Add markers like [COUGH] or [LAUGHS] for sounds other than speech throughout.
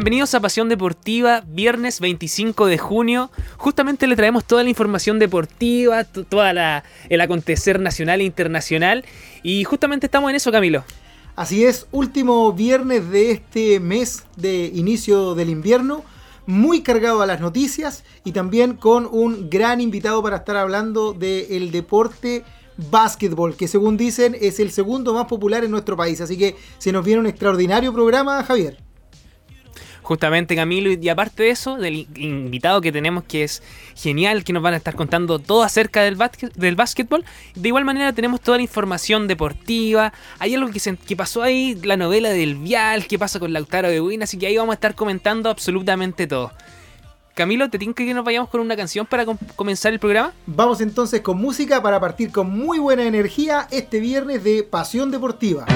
Bienvenidos a Pasión Deportiva, viernes 25 de junio. Justamente le traemos toda la información deportiva, toda la, el acontecer nacional e internacional. Y justamente estamos en eso, Camilo. Así es, último viernes de este mes de inicio del invierno, muy cargado a las noticias y también con un gran invitado para estar hablando del deporte básquetbol, que según dicen es el segundo más popular en nuestro país. Así que se nos viene un extraordinario programa, Javier justamente Camilo. Y aparte de eso, del invitado que tenemos que es genial, que nos van a estar contando todo acerca del, del básquetbol. De igual manera tenemos toda la información deportiva. Hay algo que, se, que pasó ahí, la novela del Vial, qué pasa con Lautaro de Win, así que ahí vamos a estar comentando absolutamente todo. Camilo, ¿te tienes que nos vayamos con una canción para comenzar el programa? Vamos entonces con música para partir con muy buena energía este viernes de Pasión Deportiva.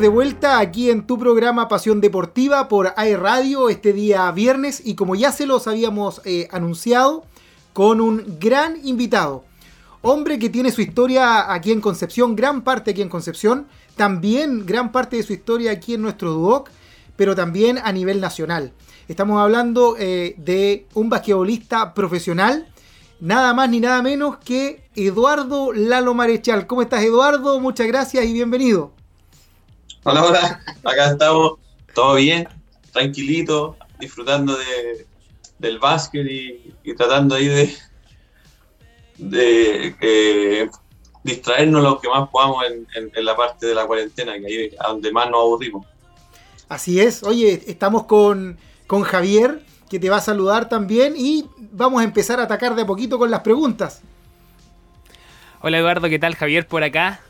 De vuelta aquí en tu programa Pasión Deportiva por AE Radio este día viernes y como ya se los habíamos eh, anunciado, con un gran invitado. Hombre que tiene su historia aquí en Concepción, gran parte aquí en Concepción, también gran parte de su historia aquí en nuestro Duoc, pero también a nivel nacional. Estamos hablando eh, de un basquetbolista profesional, nada más ni nada menos que Eduardo Lalo Marechal. ¿Cómo estás Eduardo? Muchas gracias y bienvenido. Hola, hola, acá estamos, todo bien, tranquilito, disfrutando de, del básquet y, tratando ahí de, de eh, distraernos lo que más podamos en, la parte de la cuarentena, que ahí es donde más nos aburrimos. Así es, oye, estamos con, con Javier, que te va a saludar también, y vamos a empezar a atacar de a poquito con las preguntas. Hola Eduardo, ¿qué tal? Javier por acá.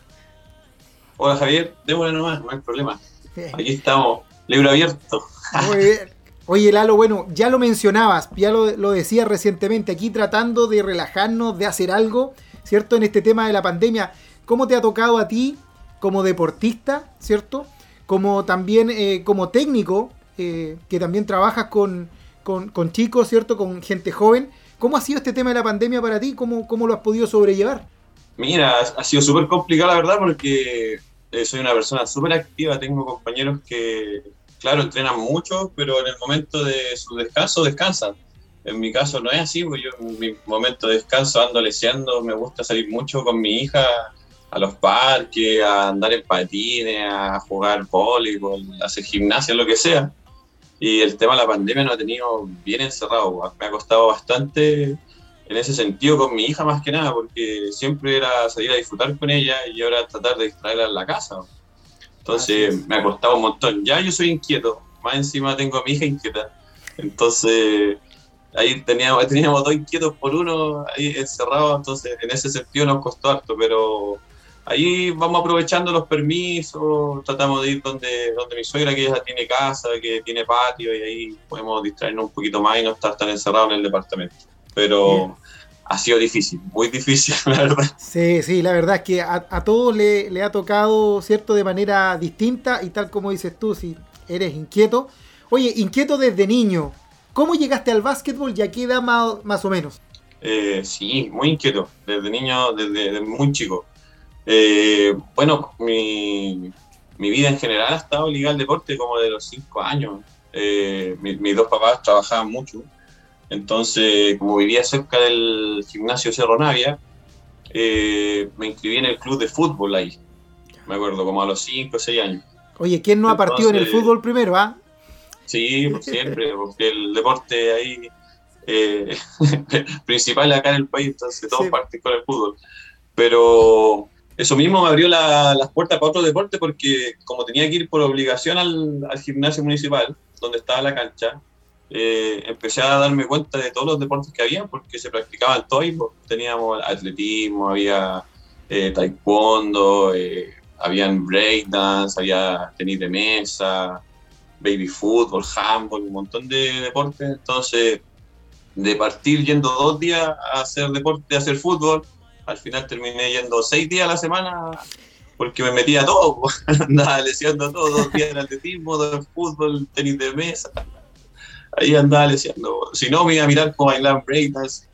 Hola Javier, démosle nomás, no hay problema. [LAUGHS] Aquí estamos, libro abierto. Muy bien. Oye, Lalo, bueno, ya lo mencionabas, ya lo, lo decías recientemente, aquí tratando de relajarnos, de hacer algo, ¿cierto? En este tema de la pandemia, ¿cómo te ha tocado a ti como deportista, ¿cierto? Como también eh, como técnico, eh, que también trabajas con, con, chicos, ¿cierto? Con gente joven. ¿Cómo ha sido este tema de la pandemia para ti? ¿Cómo, cómo lo has podido sobrellevar? Mira, ha sido súper complicado, la verdad, porque eh, soy una persona súper activa. Tengo compañeros que, claro, entrenan mucho, pero en el momento de su descanso descansan. En mi caso no es así, porque yo en mi momento de descanso ando leseando, me gusta salir mucho con mi hija a los parques, a andar en patines, a jugar voleibol, a hacer gimnasia, lo que sea. Y el tema de la pandemia no ha tenido bien encerrado, me ha costado bastante en ese sentido con mi hija más que nada, porque siempre era salir a disfrutar con ella y ahora tratar de distraerla en la casa. Entonces me ha costado un montón. Ya yo soy inquieto, más encima tengo a mi hija inquieta. Entonces ahí teníamos, teníamos dos inquietos por uno ahí encerrados, entonces en ese sentido nos costó harto, pero ahí vamos aprovechando los permisos, tratamos de ir donde, donde mi suegra que ya tiene casa, que tiene patio y ahí podemos distraernos un poquito más y no estar tan encerrados en el departamento. Pero ha sido difícil, muy difícil, [LAUGHS] la verdad. Sí, sí, la verdad es que a, todos le, le, ha tocado, ¿cierto?, de manera distinta y tal como dices tú, si eres inquieto. Oye, inquieto desde niño, ¿cómo llegaste al básquetbol y a qué edad más, o menos? Eh, sí, muy inquieto, desde niño, desde, muy chico. Eh, bueno, mi, mi, vida en general ha estado ligada al deporte como de los cinco años. Eh, mis dos papás trabajaban mucho entonces, como vivía cerca del gimnasio Cerro Navia, eh, me inscribí en el club de fútbol ahí. Me acuerdo, como a los 5 o 6 años. Oye, ¿quién no ha partido en el fútbol primero, ah? Sí, por siempre, porque el deporte ahí eh, [LAUGHS] principal acá en el país, entonces todos sí. con el fútbol. Pero eso mismo me abrió las puertas para otro deporte porque como tenía que ir por obligación al, al gimnasio municipal, donde estaba la cancha, eh, empecé a darme cuenta de todos los deportes que había, porque se practicaban todos. Teníamos atletismo, había eh, taekwondo, eh, habían breakdance, había tenis de mesa, baby football, handball, un montón de deportes. Entonces, de partir yendo dos días a hacer deporte, a hacer fútbol, al final terminé yendo seis días a la semana porque me metía todo, [LAUGHS] andaba lesionando todo, dos días en atletismo, en fútbol, tenis de mesa ahí andaba leseando. Si no, me iba a mirar como bailar breakdance.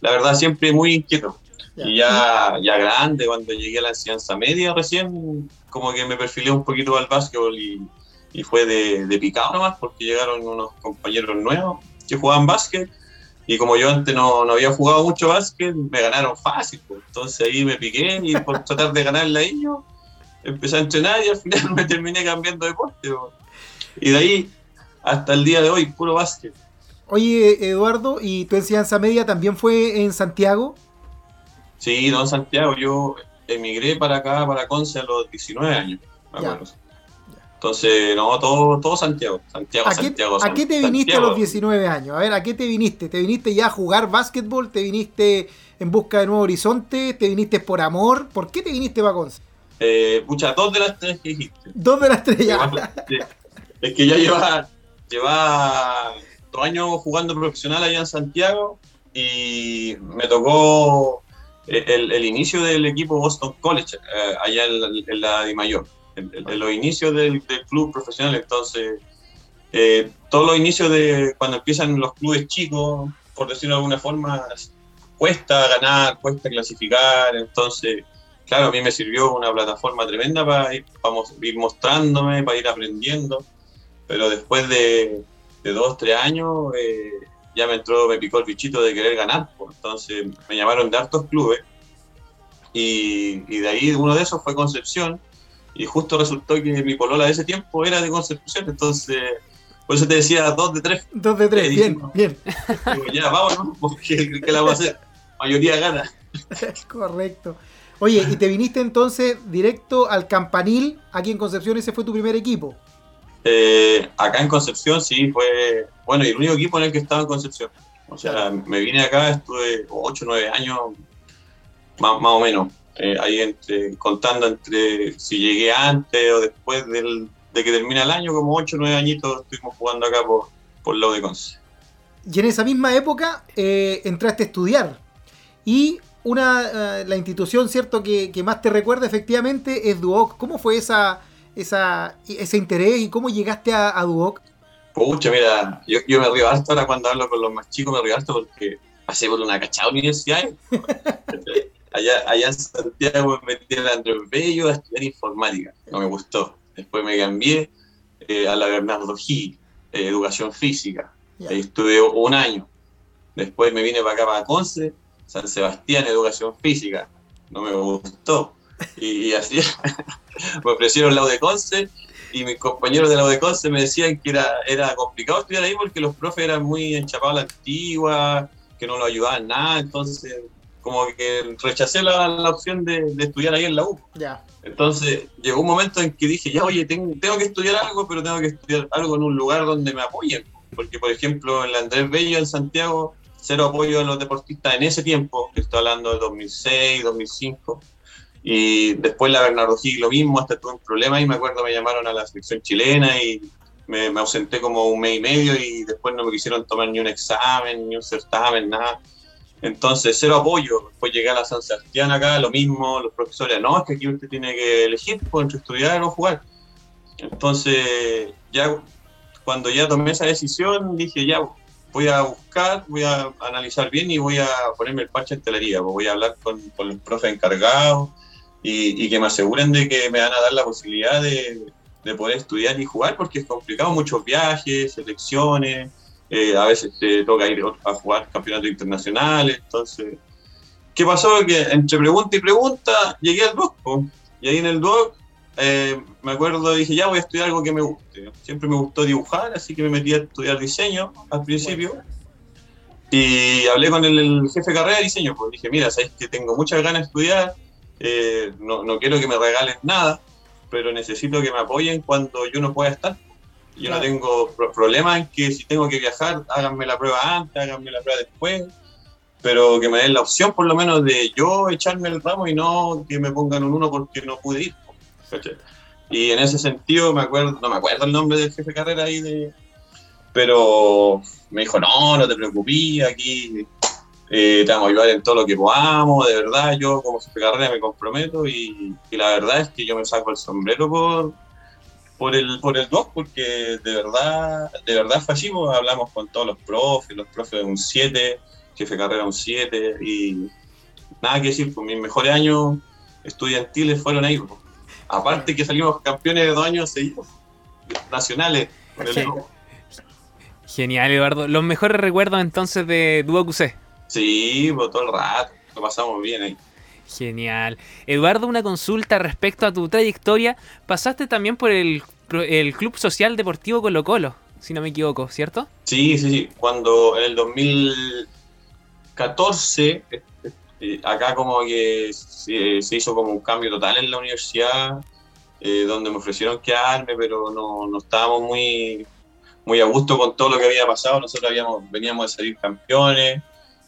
La verdad, siempre muy inquieto. Y ya, ya grande, cuando llegué a la enseñanza media recién, como que me perfilé un poquito al básquetbol y, y fue de, de, picado nomás, porque llegaron unos compañeros nuevos que jugaban básquet. Y como yo antes no, no había jugado mucho básquet, me ganaron fácil. Pues. Entonces ahí me piqué y por [LAUGHS] tratar de ganarle a ellos, empecé a entrenar y al final [LAUGHS] me terminé cambiando de deporte. Pues. Y de ahí hasta el día de hoy, puro básquet. Oye, Eduardo, ¿y tu enseñanza media también fue en Santiago? Sí, no en Santiago. Yo emigré para acá, para Conce, a los 19 años, me acuerdo. Entonces, no, todo, todo Santiago. Santiago, ¿A qué, Santiago. ¿A qué te viniste a los 19 años? A ver, ¿a qué te viniste? ¿Te viniste ya a jugar básquetbol? ¿Te viniste en busca de nuevo horizonte? ¿Te viniste por amor? ¿Por qué te viniste para Conce? Eh, pucha, dos de las tres que dijiste. Dos de las tres ya. Es que ya lleva llevaba dos años jugando profesional allá en Santiago y me tocó el, inicio del equipo Boston College, eh, allá en la, Di Mayor, en, los inicios del, club profesional. Entonces, eh, todos los inicios de cuando empiezan los clubes chicos, por decirlo de alguna forma, cuesta ganar, cuesta clasificar. Entonces, claro, a mí me sirvió una plataforma tremenda para ir, para ir mostrándome, para ir aprendiendo pero después de, dos, tres años eh, ya me entró, me picó el bichito de querer ganar, pues. entonces me llamaron de hartos clubes y, de ahí uno de esos fue Concepción y justo resultó que mi polola de ese tiempo era de Concepción, entonces Por eso te decía dos de tres. Dos de tres, bien, bien. ya, vámonos, [LAUGHS] porque que la vamos a hacer. Mayoría gana. [LAUGHS] Correcto. Oye, y te viniste entonces directo al Campanil, aquí en Concepción, ese fue tu primer equipo. Eh, acá en Concepción sí fue, bueno, y el único equipo en el que estaba en Concepción. O sea, me vine acá, estuve 8 o 9 años, más, o menos, eh, ahí entre, contando entre si llegué antes o después del, de que termina el año, como 8 o 9 añitos estuvimos jugando acá por, por lado de Conce. Y en esa misma época eh, entraste a estudiar. Y una, eh, la institución, ¿cierto?, que, que, más te recuerda efectivamente es Duoc. ¿Cómo fue esa, esa, ese interés y cómo llegaste a, a Duoc? Pucha, mira, yo, yo me río harto ahora cuando hablo con los más chicos, me río harto porque pasé por una cachada universidad. [LAUGHS] allá, allá en Santiago me metí en Andrés Bello a estudiar informática, no me gustó. Después me cambié eh, a la Bernardo Gil, eh, educación física. Ahí estuve un año. Después me vine para acá, para Conce, San Sebastián, educación física. No me gustó. Y, así [LAUGHS] me ofrecieron la de Conce y mis compañeros de la UDECONCE me decían que era, era complicado estudiar ahí porque los profes eran muy enchapados a la antigua, que no lo ayudaban nada, entonces como que rechacé la, la opción de, de, estudiar ahí en la U. Ya. Entonces llegó un momento en que dije, ya oye, tengo, tengo, que estudiar algo, pero tengo que estudiar algo en un lugar donde me apoyen. Porque, por ejemplo, en la Andrés Bello, en Santiago, cero apoyo a los deportistas en ese tiempo, que estoy hablando de 2006, 2005 y después la Bernardo Gil lo mismo, hasta tuve un problema y me acuerdo me llamaron a la selección chilena y me, me, ausenté como un mes y medio y después no me quisieron tomar ni un examen, ni un certamen, nada. Entonces, cero apoyo. Después llegué a la San Sebastián acá, lo mismo, los profesores, no, es que aquí usted tiene que elegir pues, entre estudiar o jugar. Entonces, ya cuando ya tomé esa decisión, dije, ya voy a buscar, voy a analizar bien y voy a ponerme el parche en telería, pues voy a hablar con, con el profe encargado y, y, que me aseguren de que me van a dar la posibilidad de, de poder estudiar y jugar, porque es complicado, muchos viajes, selecciones, eh, a veces te toca ir a jugar campeonatos internacionales, entonces... ¿Qué pasó? Que entre pregunta y pregunta llegué al DOC, y ahí en el DOC eh, me acuerdo, dije, ya voy a estudiar algo que me guste. Siempre me gustó dibujar, así que me metí a estudiar diseño al principio. Y hablé con el, el jefe de carrera de diseño, pues dije, mira, sabes que tengo muchas ganas de estudiar, eh, no, no, quiero que me regalen nada, pero necesito que me apoyen cuando yo no pueda estar. Yo claro. no tengo pro problema en que si tengo que viajar, háganme la prueba antes, háganme la prueba después, pero que me den la opción por lo menos de yo echarme el ramo y no que me pongan un uno porque no pude ir. ¿cachai? Y en ese sentido me acuerdo, no me acuerdo el nombre del jefe de carrera ahí de, pero me dijo, no, no te preocupes, aquí eh, te vamos a ayudar en todo lo que podamos, de verdad, yo como jefe de carrera me comprometo y, y, la verdad es que yo me saco el sombrero por, por el por el DOC porque de verdad, de verdad fue así, pues, hablamos con todos los profes, los profes de un 7, jefe de carrera un 7 y nada que decir, pues mis mejores años estudiantiles fueron ahí. Pues. Aparte que salimos campeones de dos años seguidos, nacionales. Genial, Eduardo. Los mejores recuerdos entonces de Duoc UC. Sí, pues todo el rato, lo pasamos bien ahí. Genial. Eduardo, una consulta respecto a tu trayectoria. Pasaste también por el, el Club Social Deportivo Colo Colo, si no me equivoco, ¿cierto? Sí, sí, sí. Cuando en el 2014, eh, acá como que se, se, hizo como un cambio total en la universidad, eh, donde me ofrecieron quedarme, pero no, no estábamos muy, muy a gusto con todo lo que había pasado. Nosotros habíamos, veníamos de salir campeones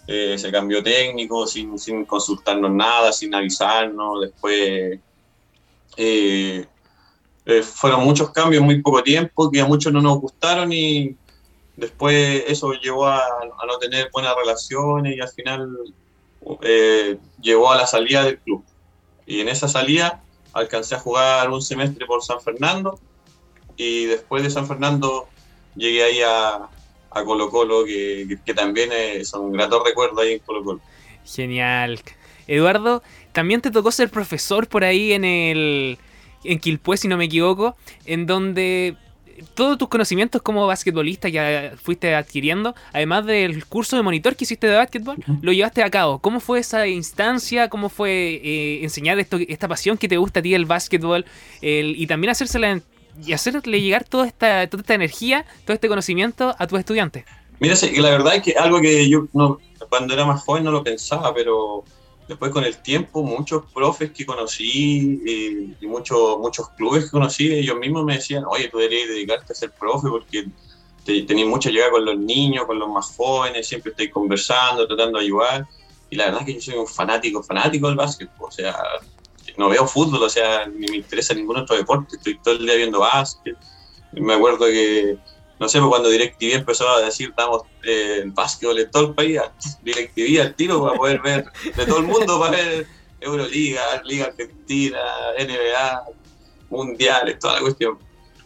eh, se cambió técnico sin, sin, consultarnos nada, sin avisarnos. Después eh, eh, fueron muchos cambios en muy poco tiempo que a muchos no nos gustaron y después eso llevó a, a no tener buenas relaciones y al final llevó a la salida del club. Y en esa salida alcancé a jugar un semestre por San Fernando y después de San Fernando llegué ahí a, a Colo Colo, que, que, que también es, son gratos recuerdos ahí en Colo Colo. Genial. Eduardo, también te tocó ser profesor por ahí en el en Quilpué, si no me equivoco, en donde todos tus conocimientos como basquetbolista que fuiste adquiriendo, además del curso de monitor que hiciste de básquetbol, uh -huh. lo llevaste a cabo. ¿Cómo fue esa instancia? ¿Cómo fue eh, enseñar esto, esta pasión que te gusta a ti el básquetbol? El, y también hacérsela y hacerle llegar toda esta, toda esta energía, todo este conocimiento a tus estudiantes? Mira, la verdad es que algo que yo no, cuando era más joven no lo pensaba, pero después con el tiempo muchos profes que conocí y, y muchos, muchos clubes que conocí, ellos mismos me decían, oye, tú deberías dedicarte a ser profe porque tenéis mucha llegada con los niños, con los más jóvenes, siempre estoy conversando, tratando de ayudar. Y la verdad es que yo soy un fanático, fanático del básquet. O sea, no veo fútbol, o sea, ni me interesa ningún otro deporte. Estoy todo el día viendo básquet. Me acuerdo que, no sé, pues cuando DirecTV empezó a decir, damos eh, el básquetbol en todo el país, [LAUGHS] DirecTV al tiro para poder ver de todo el mundo, para ver Euroliga, Liga Argentina, NBA, Mundiales, toda la cuestión.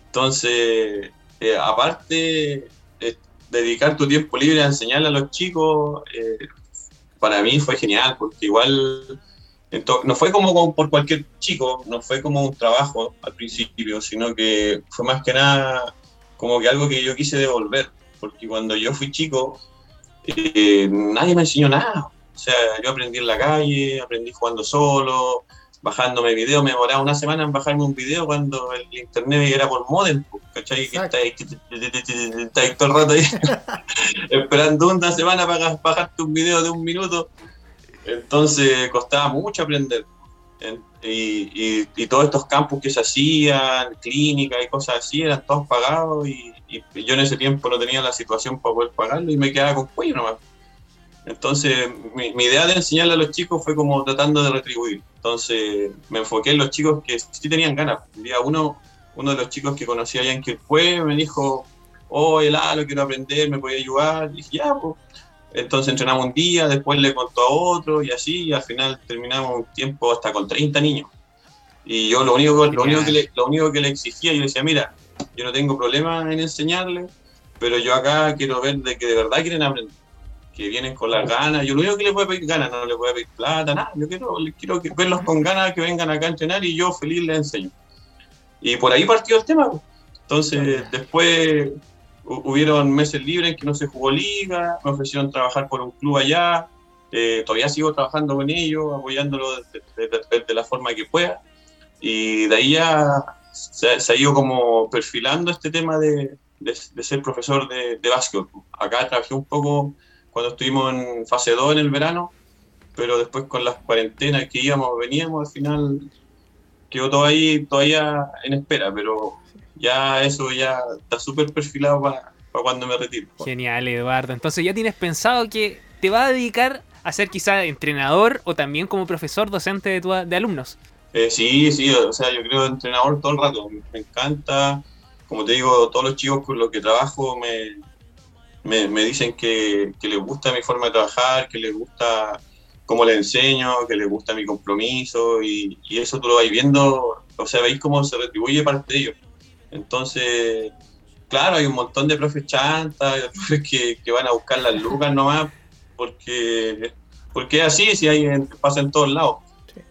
Entonces, eh, aparte, eh, dedicar tu tiempo libre a enseñarle a los chicos, eh, para mí fue genial, porque igual no fue como, por cualquier chico, no fue como un trabajo al principio, sino que fue más que nada como que algo que yo quise devolver, porque cuando yo fui chico, nadie me enseñó nada. O sea, yo aprendí en la calle, aprendí jugando solo, bajándome videos, me demoraba una semana en bajarme un video cuando el internet era por modem, ¿cachai? Que está ahí, todo el rato ahí [LAUGHS] esperando una semana para bajarte un video de un minuto. Entonces costaba mucho aprender. Y, todos estos campos que se hacían, clínicas y cosas así, eran todos pagados y, yo en ese tiempo no tenía la situación para poder pagarlo y me quedaba con cuello nomás. Entonces, mi, idea de enseñarle a los chicos fue como tratando de retribuir. Entonces, me enfoqué en los chicos que sí tenían ganas. Un día uno, uno de los chicos que conocí allá en fue me dijo, oh, el lo quiero aprender, me puede ayudar. Y dije, ya, pues. Entonces entrenamos un día, después le contó a otro y así, y al final terminamos un tiempo hasta con 30 niños. Y yo lo único, lo único, que, le, lo único que le exigía, yo le decía, mira, yo no tengo problema en enseñarle, pero yo acá quiero ver de que de verdad quieren aprender que vienen con las ganas. Yo lo único que les voy a pedir ganas, no les voy a pedir plata, nada. Yo quiero, quiero verlos con ganas, que vengan acá a entrenar y yo feliz les enseño. Y por ahí partió el tema. Entonces, después hubieron meses libres en que no se jugó liga, me ofrecieron trabajar por un club allá. Eh, todavía sigo trabajando con ellos, apoyándolo de, la forma que pueda. Y de ahí ya se, se ha ido como perfilando este tema de, ser profesor de, de básquet. Acá trabajé un poco cuando estuvimos en fase 2 en el verano, pero después con las cuarentenas que íbamos, veníamos, al final quedó todo ahí todavía en espera, pero ya eso ya está súper perfilado para, cuando me retiro. Genial, Eduardo. Entonces ya tienes pensado que te va a dedicar a ser quizá entrenador o también como profesor docente de, tu, de alumnos. Eh, sí, sí, o sea, yo creo entrenador todo el rato. Me encanta, como te digo, todos los chicos con los que trabajo me, me, dicen que, que, les gusta mi forma de trabajar, que les gusta cómo les enseño, que les gusta mi compromiso y, eso tú lo vais viendo, o sea, veis cómo se retribuye parte de ellos. Entonces, claro, hay un montón de profes chantas, [LAUGHS] profes que, que van a buscar las lucas nomás, porque, porque es así, si hay, pasa en todos lados.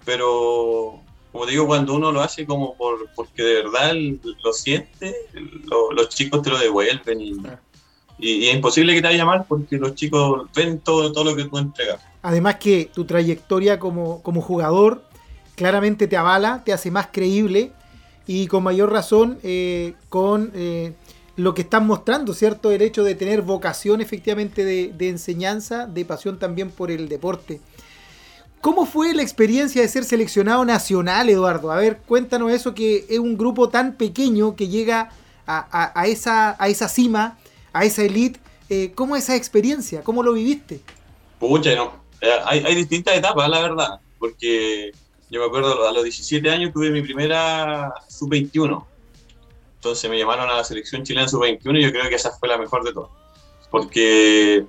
Pero, como digo, cuando uno lo hace como por, porque de verdad lo siente, los chicos te lo devuelven y, y, es imposible que te vaya mal porque los chicos ven todo, todo lo que tú entregas. Además que tu trayectoria como, como jugador claramente te avala, te hace más creíble y con mayor razón eh, con eh, lo que estás mostrando, ¿cierto? El hecho de tener vocación efectivamente de, enseñanza, de pasión también por el deporte. ¿Cómo fue la experiencia de ser seleccionado nacional, Eduardo? A ver, cuéntanos eso, que es un grupo tan pequeño que llega a, esa, a esa cima a esa elite. Eh, ¿Cómo es esa experiencia? ¿Cómo lo viviste? Pucha, no. Hay, distintas etapas, la verdad, porque yo me acuerdo a los 17 años tuve mi primera sub-21. Entonces me llamaron a la selección chilena sub-21 y yo creo que esa fue la mejor de todas. Porque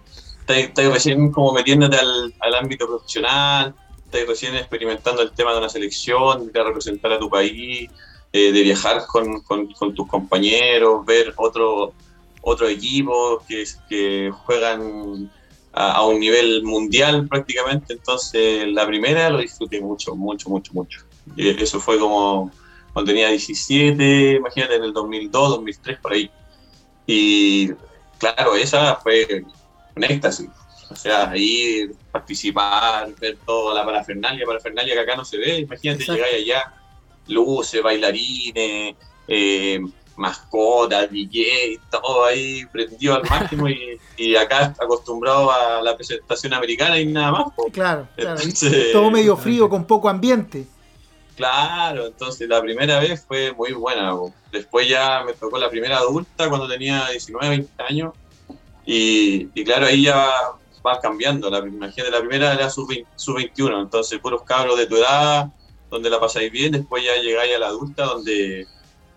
estás recién como metiéndote al, ámbito profesional, estás recién experimentando el tema de una selección, de representar a tu país, eh, de viajar con, tus compañeros, ver otro, otros equipos que, que juegan a, un nivel mundial prácticamente. Entonces, la primera lo disfruté mucho, mucho, mucho, mucho. Y eso fue como cuando tenía 17, imagínate, en el 2002, 2003, por ahí. Y claro, esa fue un éxtasis. O sea, ir, participar, ver toda la parafernalia, parafernalia que acá no se ve. Imagínate llegar allá, luces, bailarines, eh, mascota, DJ, todo ahí prendido al máximo y, y, acá acostumbrado a la presentación americana y nada más. Claro, claro. todo medio frío, con poco ambiente. Claro, entonces la primera vez fue muy buena. Después ya me tocó la primera adulta cuando tenía 19, 20 años. Y, claro, ahí ya vas cambiando. La, imagínate, la primera era sub-21, entonces puros cabros de tu edad, donde la pasáis bien. Después ya llegáis a la adulta, donde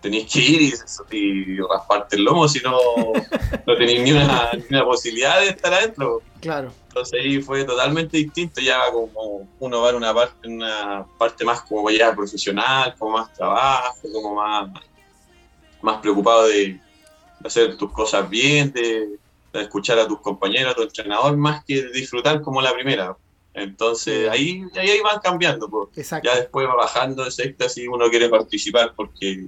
tenéis que ir y, rasparte el lomo, si no, no tenéis ni una, ni una posibilidad de estar adentro. Claro. Entonces ahí fue totalmente distinto, ya como uno va en una parte, una parte más como ya profesional, como más trabajo, como más, más preocupado de, hacer tus cosas bien, de, escuchar a tus compañeros, a tu entrenador, más que disfrutar como la primera. Entonces ahí, ahí, van cambiando. Pues. Ya después va bajando ese éxtasis, uno quiere participar porque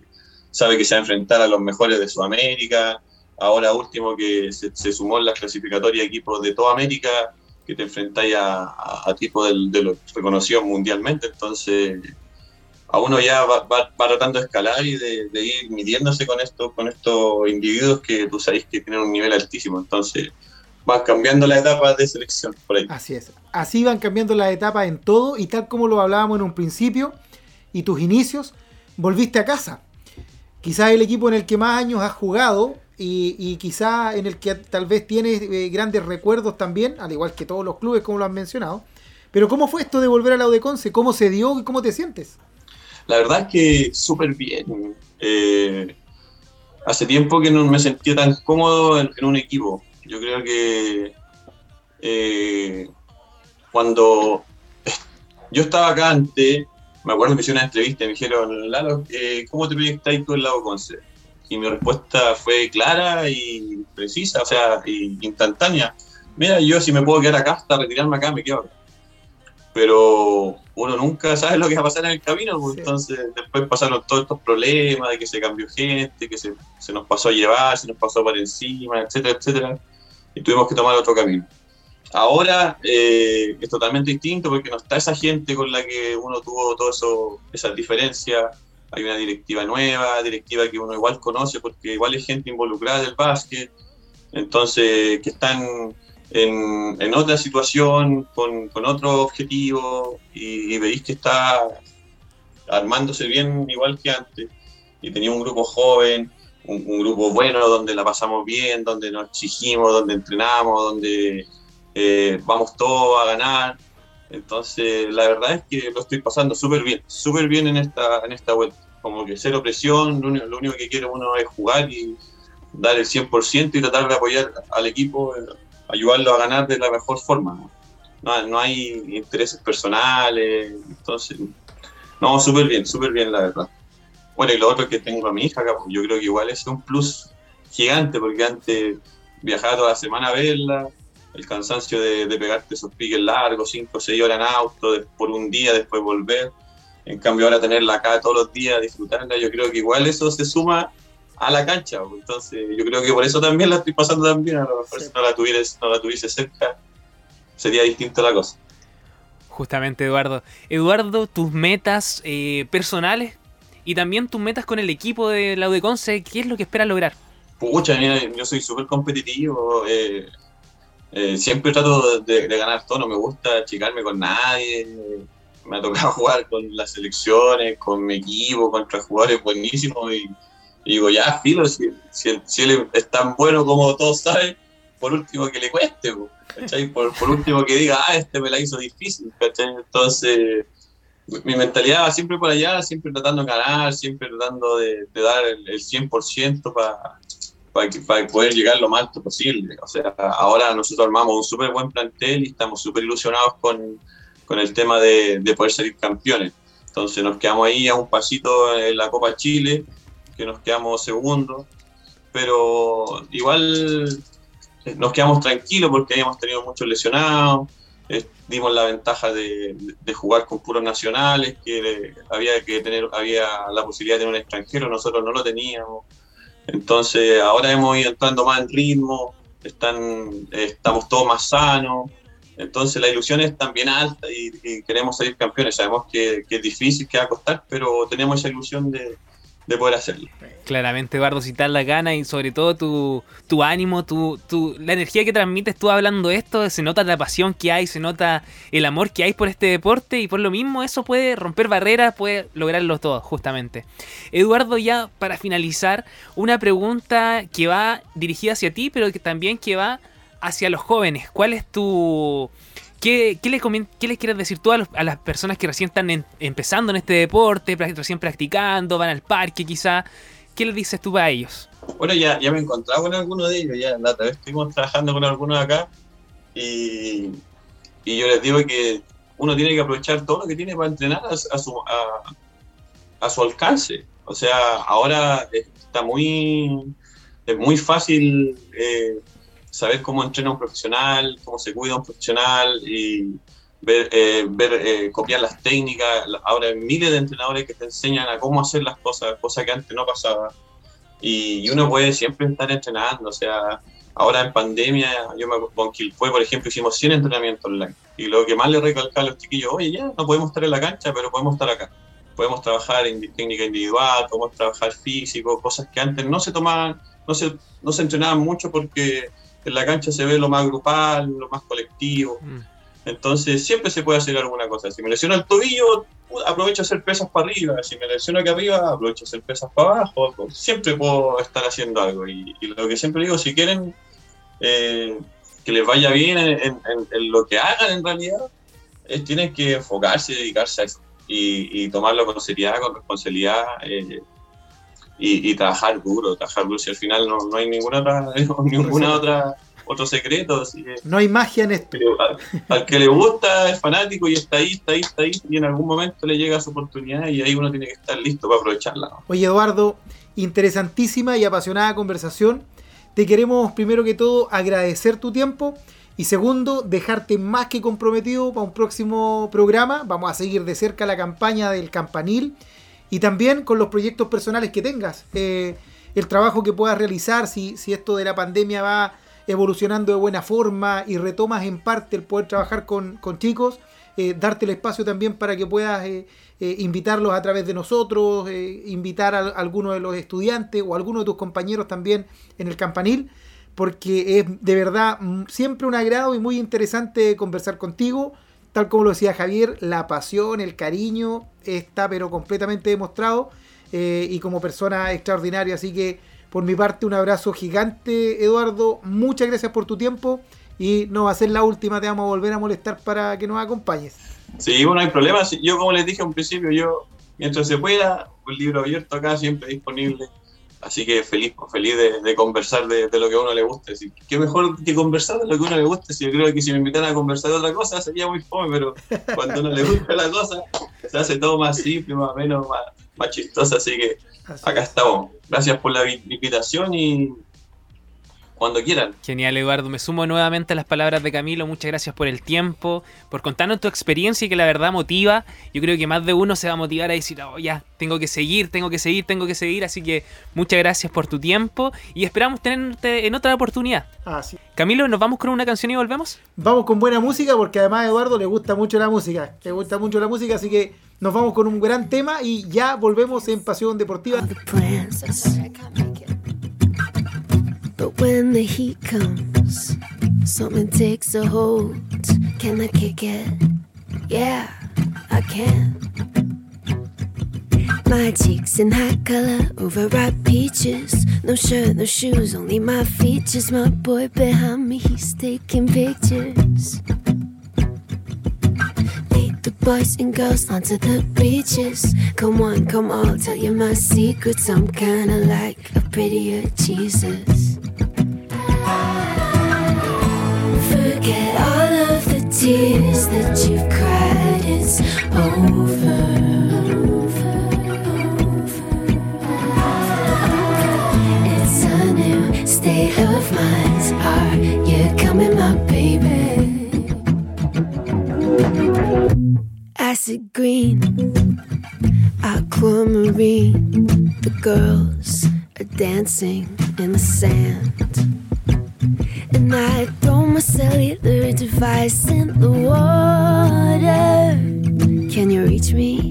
sabe que se va a enfrentar a los mejores de Sudamérica, ahora último que se, sumó en la clasificatoria equipos de toda América, que te enfrentáis a, a, tipos de, los reconocidos mundialmente, entonces a uno ya va, tratando de escalar y de, ir midiéndose con estos con estos individuos que tú sabéis que tienen un nivel altísimo, entonces van cambiando las etapas de selección por ahí. Así es, así van cambiando las etapas en todo y tal como lo hablábamos en un principio y tus inicios, volviste a casa. Quizás el equipo en el que más años has jugado, y, y quizá en el que tal vez tienes eh, grandes recuerdos también, al igual que todos los clubes como lo han mencionado. Pero ¿cómo fue esto de volver a la Udeconce? ¿Cómo se dio y cómo te sientes? La verdad es que súper bien. Eh, hace tiempo que no me sentía tan cómodo en, un equipo. Yo creo que eh, cuando yo estaba acá antes, me acuerdo que hice una entrevista y me dijeron, Lalo, ¿cómo te proyectas tú en la Udeconce? y mi respuesta fue clara y precisa, o sea, y instantánea. Mira, yo si me puedo quedar acá hasta retirarme acá, me quedo acá. Pero uno nunca sabe lo que va a pasar en el camino, pues, entonces después pasaron todos estos problemas de que se cambió gente, que se, se, nos pasó a llevar, se nos pasó por encima, etcétera, etcétera, y tuvimos que tomar otro camino. Ahora eh, es totalmente distinto porque no está esa gente con la que uno tuvo todo eso, esas diferencias, hay una directiva nueva, directiva que uno igual conoce porque igual hay gente involucrada del básquet, entonces que están en, otra situación, con, con otro objetivo y, veis que está armándose bien igual que antes. Y tenía un grupo joven, un, grupo bueno donde la pasamos bien, donde nos exigimos, donde entrenamos, donde eh, vamos todos a ganar. Entonces, la verdad es que lo estoy pasando súper bien, súper bien en esta, en esta vuelta como que cero presión, lo único, que quiere uno es jugar y dar el 100% y tratar de apoyar al equipo, eh, ayudarlo a ganar de la mejor forma. No, no hay intereses personales, entonces, no, súper bien, súper bien la verdad. Bueno, y lo otro que tengo a mi hija yo creo que igual es un plus gigante, porque antes viajaba toda la semana a verla, el cansancio de, de pegarte esos piques largos, 5 o 6 horas en auto, por un día, después volver en cambio, ahora tenerla acá todos los días, disfrutarla, yo creo que igual eso se suma a la cancha. Entonces, yo creo que por eso también la estoy pasando tan bien. A lo mejor si no la, tuvieras, no la tuviese cerca, sería distinta la cosa. Justamente, Eduardo. Eduardo, tus metas eh, personales y también tus metas con el equipo de la UDECONCE, ¿qué es lo que esperas lograr? Pucha, mira, yo soy súper competitivo. Eh, eh, siempre trato de, ganar todo, no me gusta achicarme con nadie me ha tocado [LAUGHS] jugar con las selecciones, con mi equipo, contra jugadores buenísimos y, digo, ya, filo, si, si, él es tan bueno como todos saben, por último que le cueste, Por, por, último que diga, ah, este me la hizo difícil, ¿cachai? Entonces, mi mentalidad va siempre por allá, siempre tratando de ganar, siempre tratando de, dar el, 100% para para poder llegar lo más alto posible. O sea, ahora nosotros armamos un súper buen plantel y estamos súper ilusionados con, con el tema de, poder salir campeones. Entonces nos quedamos ahí a un pasito en la Copa Chile, que nos quedamos segundos, pero igual eh, nos quedamos tranquilos porque habíamos tenido muchos lesionados, eh, dimos la ventaja de, jugar con puros nacionales, que había que tener, había la posibilidad de tener un extranjero, nosotros no lo teníamos. Entonces ahora hemos ido entrando más en ritmo, están, estamos todos más sanos, entonces la ilusión es también alta y, queremos salir campeones. Sabemos que, es difícil, que va a costar, pero tenemos esa ilusión de, de poder hacerlo. Claramente, Eduardo, te la gana y sobre todo tu, tu ánimo, tu, tu, la energía que transmites tú hablando esto, se nota la pasión que hay, se nota el amor que hay por este deporte y por lo mismo eso puede romper barreras, puede lograrlo todo, justamente. Eduardo, ya para finalizar, una pregunta que va dirigida hacia ti, pero que también que va hacia los jóvenes. ¿Cuál es tu... ¿Qué, les, ¿Qué, les, quieres decir tú a, los, las personas que recién están empezando en este deporte, recién practicando, van al parque quizá? ¿Qué les dices tú a ellos? Bueno, ya, ya me he encontrado con algunos de ellos, ya la otra vez estuvimos trabajando con algunos acá y, y, yo les digo que uno tiene que aprovechar todo lo que tiene para entrenar a, a su, a, su alcance. O sea, ahora está muy, es muy fácil eh, saber cómo entrena un profesional, cómo se cuida un profesional y ver, eh, ver eh, copiar las técnicas. Ahora hay miles de entrenadores que te enseñan a cómo hacer las cosas, cosas que antes no pasaba. Y, uno puede siempre estar entrenando. O sea, ahora en pandemia, yo me con fue por ejemplo, hicimos 100 entrenamientos online. Y lo que más le recalcaba a los chiquillos, oye, ya no podemos estar en la cancha, pero podemos estar acá. Podemos trabajar en técnica individual, podemos trabajar físico, cosas que antes no se tomaban, no se, no se entrenaban mucho porque en la cancha se ve lo más grupal, lo más colectivo. Mm. Entonces siempre se puede hacer alguna cosa. Si me lesiono el tobillo, aprovecho a hacer pesas para arriba. Si me lesiono aquí arriba, aprovecho a hacer pesas para abajo. Siempre puedo estar haciendo algo. Y, lo que siempre digo, si quieren eh, que les vaya bien en, lo que hagan en realidad, es, tienen que enfocarse y dedicarse a eso. Y, tomarlo con seriedad, con responsabilidad. Eh, y, trabajar duro, trabajar duro. Si al final no, no hay ninguna otra, [LAUGHS] ninguna otra otro secreto. no hay magia en esto. Al, que le gusta es fanático y está ahí, está ahí, está ahí, y en algún momento le llega su oportunidad y ahí uno tiene que estar listo para aprovecharla. Oye, Eduardo, interesantísima y apasionada conversación. Te queremos primero que todo agradecer tu tiempo y segundo, dejarte más que comprometido para un próximo programa. Vamos a seguir de cerca la campaña del campanil y también con los proyectos personales que tengas. Eh, el trabajo que puedas realizar, si, si esto de la pandemia va evolucionando de buena forma y retomas en parte el poder trabajar con, chicos, eh, darte el espacio también para que puedas eh, invitarlos a través de nosotros, invitar a, alguno de los estudiantes o a alguno de tus compañeros también en el campanil, porque es de verdad mm, siempre un agrado y muy interesante conversar contigo. Tal como lo decía Javier, la pasión, el cariño está pero completamente demostrado y como persona extraordinaria, así que por mi parte, un abrazo gigante, Eduardo. Muchas gracias por tu tiempo. Y no va a ser la última, te vamos a volver a molestar para que nos acompañes. Sí, bueno, no hay problema. Yo, como les dije al principio, yo, mientras se pueda, un libro abierto acá, siempre disponible. Así que feliz, feliz de, conversar de, lo que a uno le guste. Así, ¿Qué mejor que conversar de lo que a uno le guste? Si yo creo que si me invitan a conversar de otra cosa sería muy fome, pero cuando a uno le gusta la cosa, se hace todo más simple, más menos, más, más chistoso. Así que acá estamos. Gracias por la invitación y cuando quieran. Genial, Eduardo. Me sumo nuevamente a las palabras de Camilo. Muchas gracias por el tiempo, por contarnos tu experiencia y que la verdad motiva. Yo creo que más de uno se va a motivar a decir, oh, ya, tengo que seguir, tengo que seguir, tengo que seguir. Así que muchas gracias por tu tiempo y esperamos tenerte en otra oportunidad. Ah, sí. Camilo, ¿nos vamos con una canción y volvemos? Vamos con buena música porque además a Eduardo le gusta mucho la música. Le gusta mucho la música, así que nos vamos con un gran tema y ya volvemos en Pasión Deportiva. But when the heat comes, something takes a hold. Can I kick it? Yeah, I can. My cheeks in hot color, overripe peaches. No shirt, no shoes, only my features. My boy behind me, he's taking pictures. Lead the boys and girls onto the beaches. Come on, come on, tell you my secrets. I'm kinda like a prettier Jesus. Forget all of the tears that you've cried, it's over. It's a new state of mind. Are you coming, my baby? Acid green, aquamarine. The girls are dancing in the sand. And I my cellular device in the water. Can you reach me?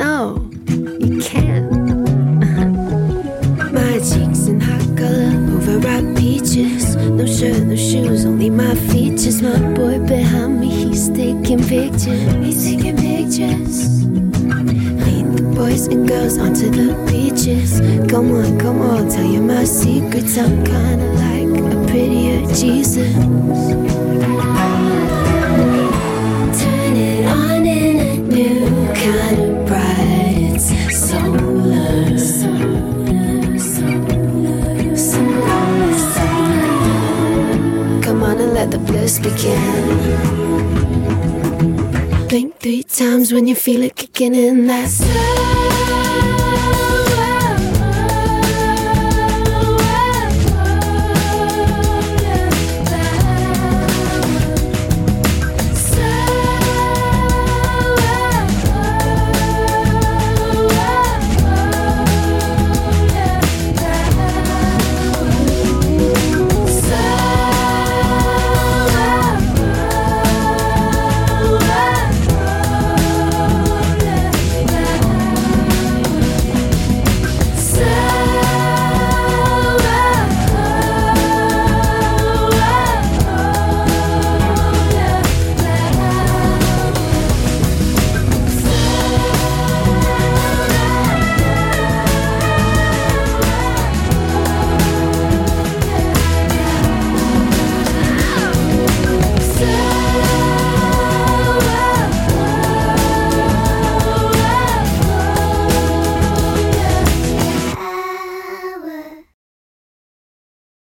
No, you can't. [LAUGHS] my cheeks in hot color, overripe peaches. No shirt, no shoes, only my features. My boy behind me, he's taking pictures. He's taking pictures. Lead the boys and girls onto the beaches. Come on, come on, tell you my secrets. I'm kinda like prettier Jesus. Turn it on in a new kind of bright. It's solar. Solar, solar, solar, solar. Come on and let the bliss begin. Blink three times when you feel it kicking in. That's